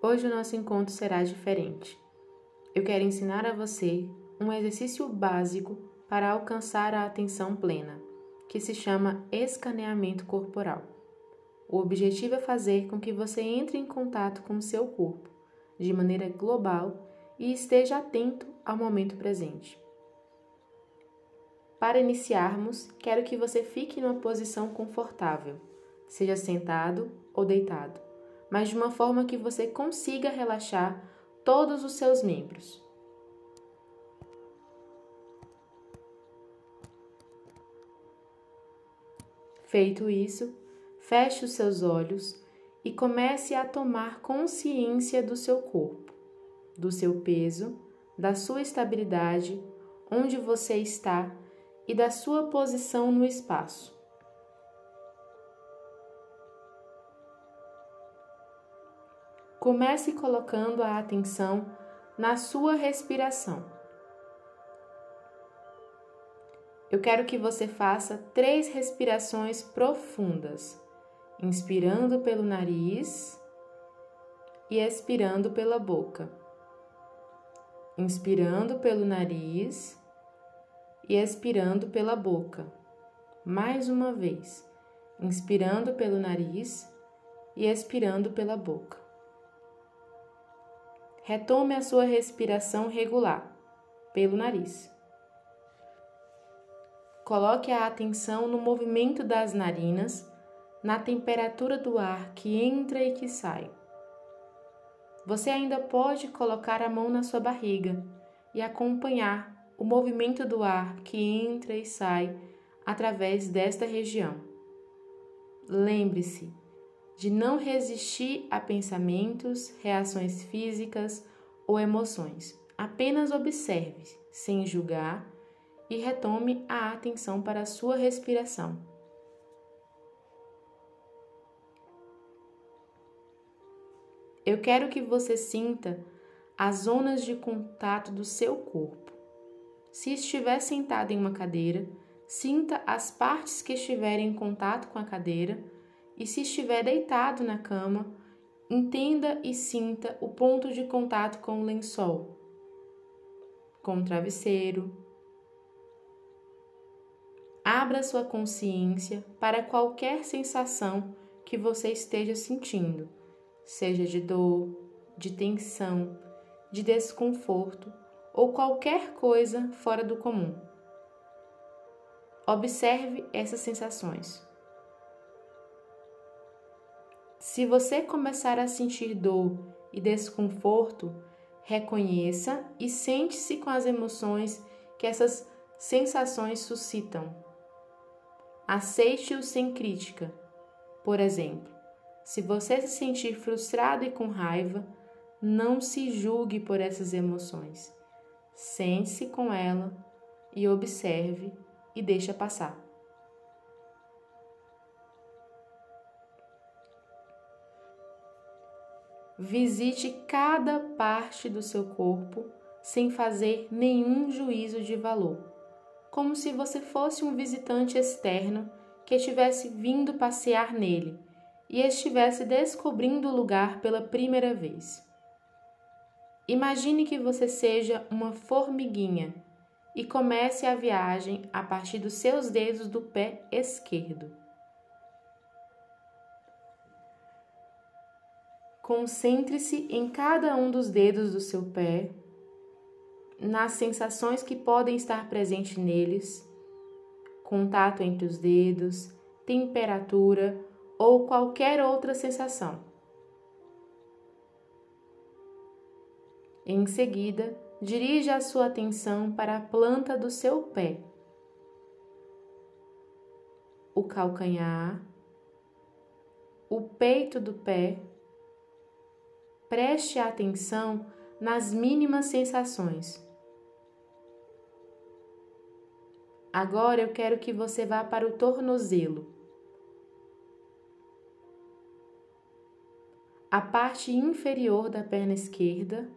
Hoje o nosso encontro será diferente. Eu quero ensinar a você um exercício básico para alcançar a atenção plena, que se chama escaneamento corporal. O objetivo é fazer com que você entre em contato com o seu corpo, de maneira global, e esteja atento ao momento presente. Para iniciarmos, quero que você fique numa posição confortável, seja sentado ou deitado mas de uma forma que você consiga relaxar todos os seus membros. Feito isso, feche os seus olhos e comece a tomar consciência do seu corpo, do seu peso, da sua estabilidade, onde você está e da sua posição no espaço. Comece colocando a atenção na sua respiração. Eu quero que você faça três respirações profundas, inspirando pelo nariz e expirando pela boca. Inspirando pelo nariz e expirando pela boca. Mais uma vez, inspirando pelo nariz e expirando pela boca. Retome a sua respiração regular pelo nariz. Coloque a atenção no movimento das narinas, na temperatura do ar que entra e que sai. Você ainda pode colocar a mão na sua barriga e acompanhar o movimento do ar que entra e sai através desta região. Lembre-se, de não resistir a pensamentos, reações físicas ou emoções. Apenas observe, sem julgar, e retome a atenção para a sua respiração. Eu quero que você sinta as zonas de contato do seu corpo. Se estiver sentado em uma cadeira, sinta as partes que estiverem em contato com a cadeira e se estiver deitado na cama, entenda e sinta o ponto de contato com o lençol, com o travesseiro. Abra sua consciência para qualquer sensação que você esteja sentindo, seja de dor, de tensão, de desconforto ou qualquer coisa fora do comum. Observe essas sensações. Se você começar a sentir dor e desconforto, reconheça e sente-se com as emoções que essas sensações suscitam. Aceite-o sem crítica. Por exemplo, se você se sentir frustrado e com raiva, não se julgue por essas emoções. Sente-se com ela e observe e deixa passar. Visite cada parte do seu corpo sem fazer nenhum juízo de valor, como se você fosse um visitante externo que estivesse vindo passear nele e estivesse descobrindo o lugar pela primeira vez. Imagine que você seja uma formiguinha e comece a viagem a partir dos seus dedos do pé esquerdo. Concentre-se em cada um dos dedos do seu pé, nas sensações que podem estar presentes neles, contato entre os dedos, temperatura ou qualquer outra sensação. Em seguida, dirija a sua atenção para a planta do seu pé, o calcanhar, o peito do pé Preste atenção nas mínimas sensações. Agora eu quero que você vá para o tornozelo. A parte inferior da perna esquerda,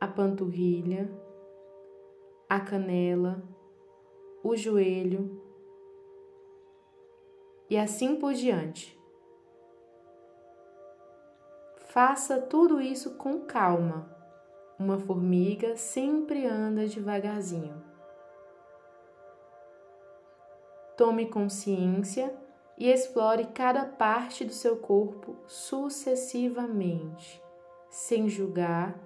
a panturrilha, a canela, o joelho e assim por diante. Faça tudo isso com calma. Uma formiga sempre anda devagarzinho. Tome consciência e explore cada parte do seu corpo sucessivamente, sem julgar,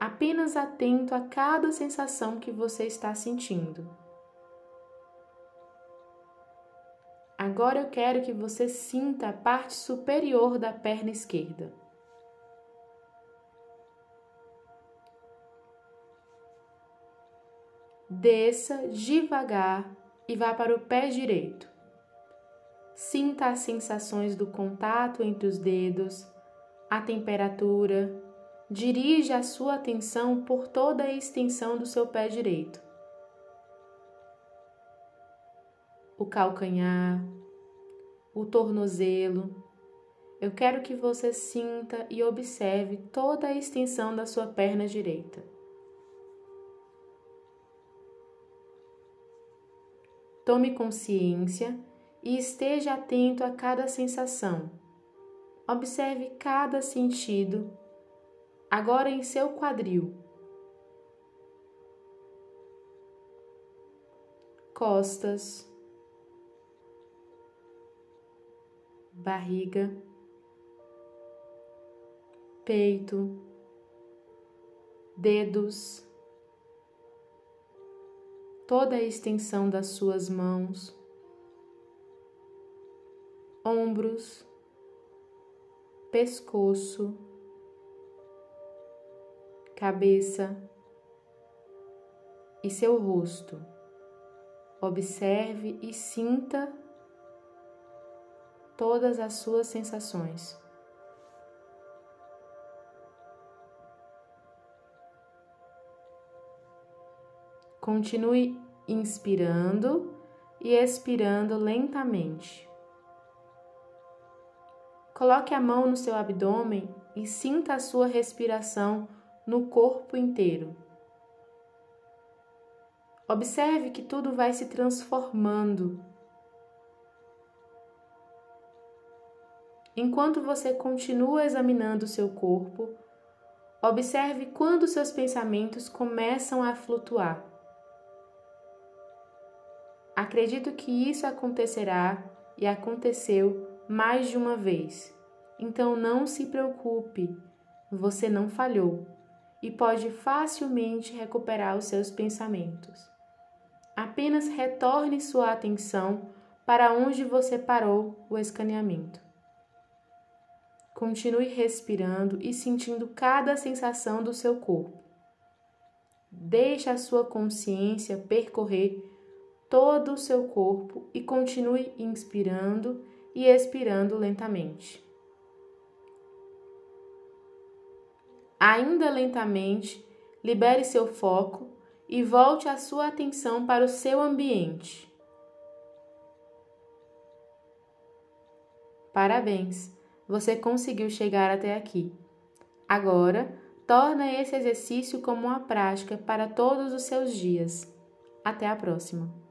apenas atento a cada sensação que você está sentindo. Agora eu quero que você sinta a parte superior da perna esquerda. Desça devagar e vá para o pé direito. Sinta as sensações do contato entre os dedos, a temperatura. Dirija a sua atenção por toda a extensão do seu pé direito. O calcanhar, o tornozelo. Eu quero que você sinta e observe toda a extensão da sua perna direita. Tome consciência e esteja atento a cada sensação. Observe cada sentido, agora em seu quadril. Costas, barriga, peito, dedos toda a extensão das suas mãos, ombros, pescoço, cabeça e seu rosto. Observe e sinta todas as suas sensações. Continue inspirando e expirando lentamente. Coloque a mão no seu abdômen e sinta a sua respiração no corpo inteiro. Observe que tudo vai se transformando. Enquanto você continua examinando o seu corpo, observe quando seus pensamentos começam a flutuar. Acredito que isso acontecerá e aconteceu mais de uma vez. Então não se preocupe, você não falhou e pode facilmente recuperar os seus pensamentos. Apenas retorne sua atenção para onde você parou o escaneamento. Continue respirando e sentindo cada sensação do seu corpo. Deixe a sua consciência percorrer todo o seu corpo e continue inspirando e expirando lentamente. Ainda lentamente, libere seu foco e volte a sua atenção para o seu ambiente. Parabéns, você conseguiu chegar até aqui. Agora, torna esse exercício como uma prática para todos os seus dias. Até a próxima!